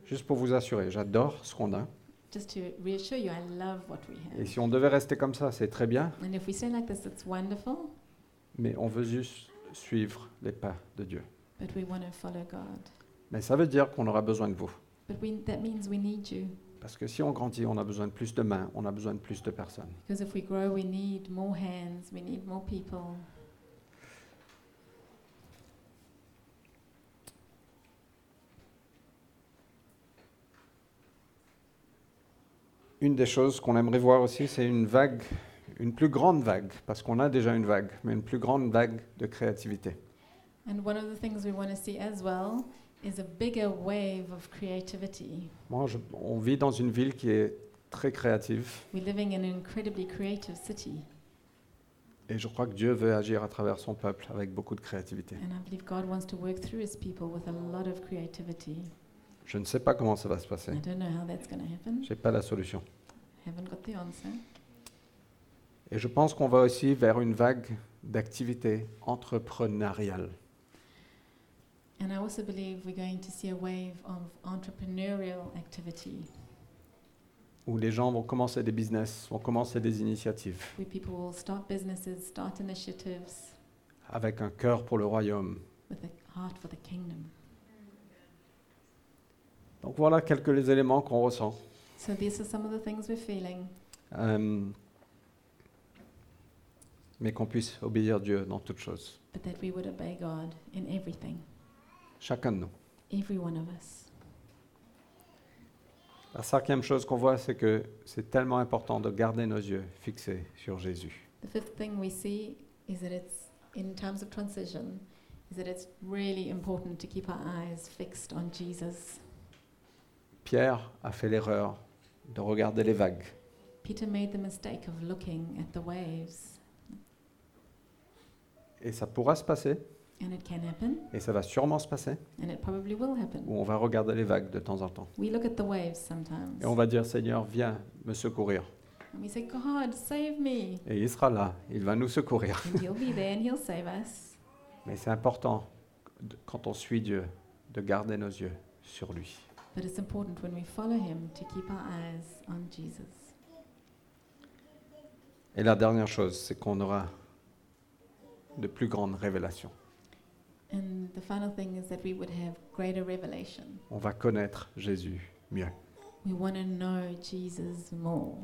Juste pour vous assurer, j'adore ce qu'on a. Just to reassure you, I love what we Et have. si on devait rester comme ça, c'est très bien, And if we stay like this, it's wonderful, mais on veut juste suivre les pas de Dieu. but we want to follow God. Mais ça veut dire qu'on aura besoin de vous. But we, that means we need you. Parce que si on grandit, on a besoin de plus de mains, on a besoin de plus de personnes. Because if we grow, we need more hands, we need more people. Une des choses qu'on aimerait voir aussi, c'est une vague, une plus grande vague, parce qu'on a déjà une vague, mais une plus grande vague de créativité. And one of the things we want to see as well is a bigger wave of creativity. Moi, je- on vit dans une ville qui est très créative, We're living in an incredibly creative city, et je crois que Dieu veut agir à travers son peuple avec beaucoup de créativité. and I believe God wants to work through His people with a lot of creativity. Je ne sais pas comment ça va se passer. I don't know how that's going to happen. Je n'ai pas la solution. Haven't got the answer. Et je pense qu'on va aussi vers une vague d'activité entrepreneuriale. And I also believe we're going to see a wave of entrepreneurial activity où les gens vont commencer des business, vont commencer des initiatives, where people will start businesses, start initiatives avec un cœur pour le royaume. with a heart for the kingdom. Donc voilà quelques éléments qu'on ressent. So these are some of the things we're feeling. Euh, mais qu'on puisse obéir Dieu dans toutes choses. but that we would obey God in everything, Chacun de nous. every one of us. La cinquième chose qu'on voit, c'est que c'est tellement important de garder nos yeux fixés sur Jésus. The fifth thing we see is that it's in times of transition, is that it's really important to keep our eyes fixed on Jesus. Pierre a fait l'erreur de regarder les vagues. Peter made the mistake of looking at the waves, Et ça pourra se passer, and it can happen, et ça va sûrement se passer, and it probably will happen. où on va regarder les vagues de temps en temps. We look at the waves sometimes, Et on va dire, Seigneur, viens me secourir. and we say, God, save me. Et il sera là, il va nous secourir. And He'll be there and He'll save us. Mais c'est important, de- quand on suit Dieu, de garder nos yeux sur lui. But it's important when we follow Him to keep our eyes on Jesus. Et la dernière chose, c'est qu'on aura de plus grandes révélations. And the final thing is that we would have greater revelation. On va connaître Jésus mieux. We want to know Jesus more.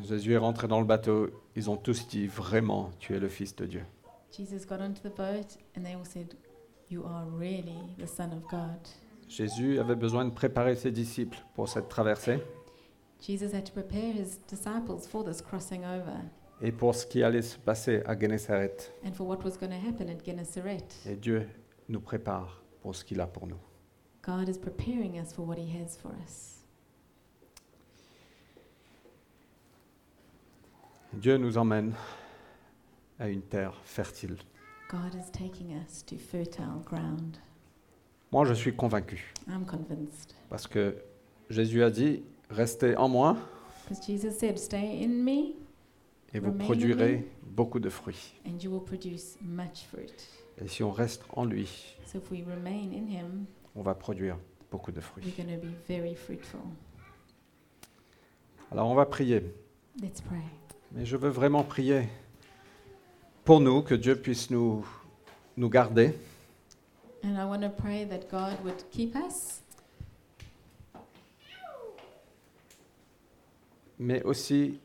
Jésus est rentré dans le bateau, ils ont tous dit vraiment, tu es le Fils de Dieu. Jesus got onto the boat and they all said, You are really the Son of God. Jésus avait besoin de préparer ses disciples pour cette traversée Jesus had to prepare his disciples for this crossing over et pour ce qui allait se passer à Gennesaret. and for what was going to happen at Gennesaret. Et Dieu nous prépare pour ce qu'il a pour nous. God is preparing us for what he has for us. Dieu nous emmène à une terre fertile. God is taking us to fertile ground. Moi, je suis convaincu I'm convinced. parce que Jésus a dit, restez en moi Because Jesus said, Stay in me et vous produirez beaucoup de fruits. and you will produce much fruit. Et si on reste en lui, So if we remain in him, on va produire beaucoup de fruits. going to be very fruitful. Alors on va prier. Let's pray. Mais je veux vraiment prier pour nous, que Dieu puisse nous, nous garder, And I want to pray that God would keep us, mais aussi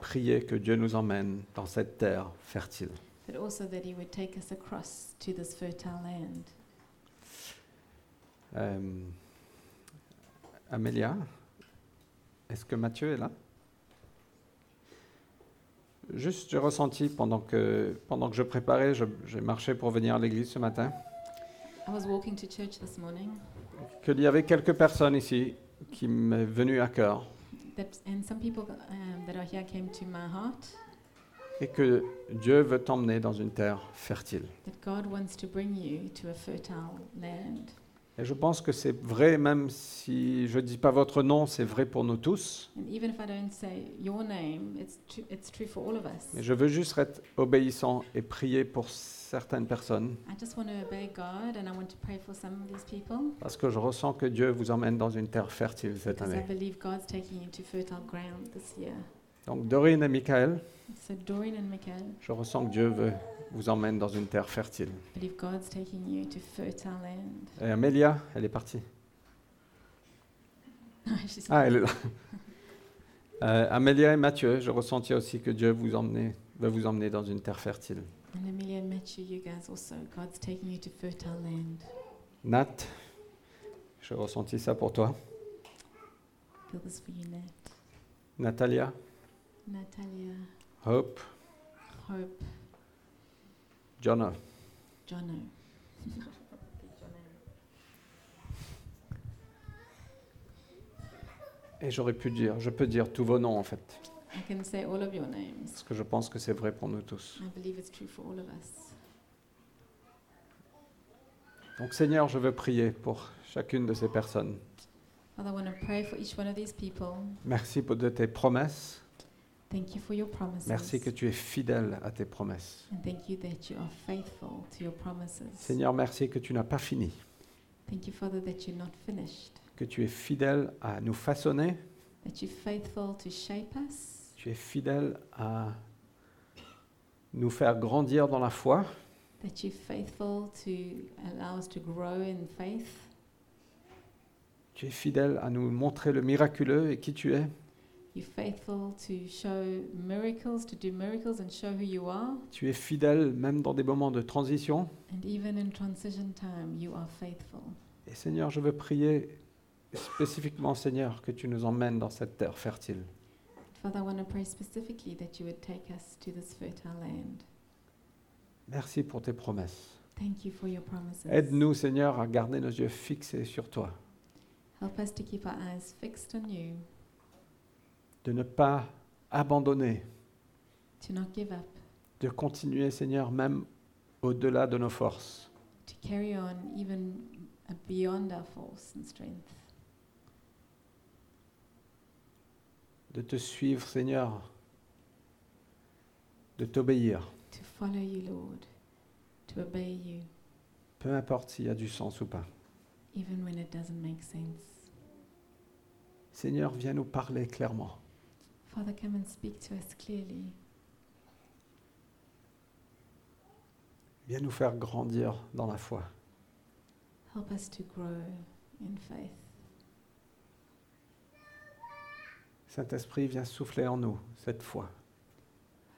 prier que Dieu nous emmène dans cette terre fertile. but also that he would take us across to this fertile land. Euh, Amélia, est-ce que Mathieu est là? Juste, j'ai ressenti pendant que, pendant que je préparais, je- j'ai marché pour venir à l'église ce matin, I was walking to church this morning, qu'il y avait quelques personnes ici qui m'est venu à cœur and some people um, that are here came to my heart et que Dieu veut t'emmener dans une terre fertile. that God wants to bring you to a fertile land. Et je pense que c'est vrai, même si je ne dis pas votre nom, c'est vrai pour nous tous. And even if I don't say your name, it's, tru- it's true for all of us. Mais je veux juste être obéissant et prier pour certaines personnes I just want to obey God and I want to pray for some of these people parce que je ressens que Dieu vous emmène dans une terre fertile cette année. believe God's taking you to fertile ground this year. Donc Dorine et Michael, So Doreen and Michael, je ressens que Dieu veut vous emmène dans une terre fertile. Et Amélia, elle est partie. She's Ah, elle est là. Euh, Amélia et Mathieu, je ressentais aussi que Dieu vous emmenait, veut vous emmener dans une terre fertile. And Amelia and Matthew, you guys also, God's taking you to fertile land. Nat, je ressentis ça pour toi. Feel this for you, Nat. Natalia, Natalia, Hope, Hope, Jonah. Jono. Et j'aurais pu dire, je peux dire tous vos noms en fait, I can say all of your names. parce que je pense que c'est vrai pour nous tous. I believe it's true for all of us. Donc Seigneur, je veux prier pour chacune de ces personnes. Father, I want to pray for each one of these people. Merci pour de tes promesses. Thank you for your promises. Merci que tu es fidèle à tes promesses. And thank you that you are faithful to your promises. Seigneur, merci que tu n'as pas fini, Thank you, Father, that you're not finished, que tu es fidèle à nous façonner, that you're faithful to shape us, tu es fidèle à nous faire grandir dans la foi, that you're faithful to allow us to grow in faith, tu es fidèle à nous montrer le miraculeux et qui tu es. You're faithful to show miracles, to do miracles and show who you are. Tu es fidèle même dans des moments de transition. And even in transition time, you are faithful. Et Seigneur, je veux prier spécifiquement, Seigneur, que tu nous emmènes dans cette terre fertile. Father, I want to pray specifically that you would take us to this fertile land. Merci pour tes promesses. Thank you for your promises. Aide-nous, Seigneur, à garder nos yeux fixés sur toi, Help us to keep our eyes fixed on you, de ne pas abandonner, to not give up, de continuer, Seigneur, même au-delà de nos forces. to carry on even uh, beyond our force and strength, de te suivre, Seigneur, de t'obéir, to follow you, Lord, to obey you, peu importe s'il y a du sens ou pas. even when it doesn't make sense. Seigneur, viens nous parler clairement. Father, come and speak to us clearly. Viens nous faire grandir dans la foi. Help us to grow in faith. Saint-Esprit, viens souffler en nous cette foi.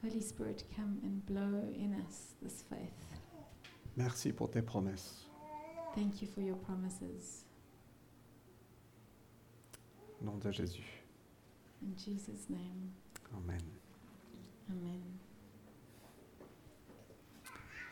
Holy Spirit, come and blow in us this faith. Merci pour tes promesses. Thank you for your promises. Au nom de Jésus. In Jesus' name, Amen. amen.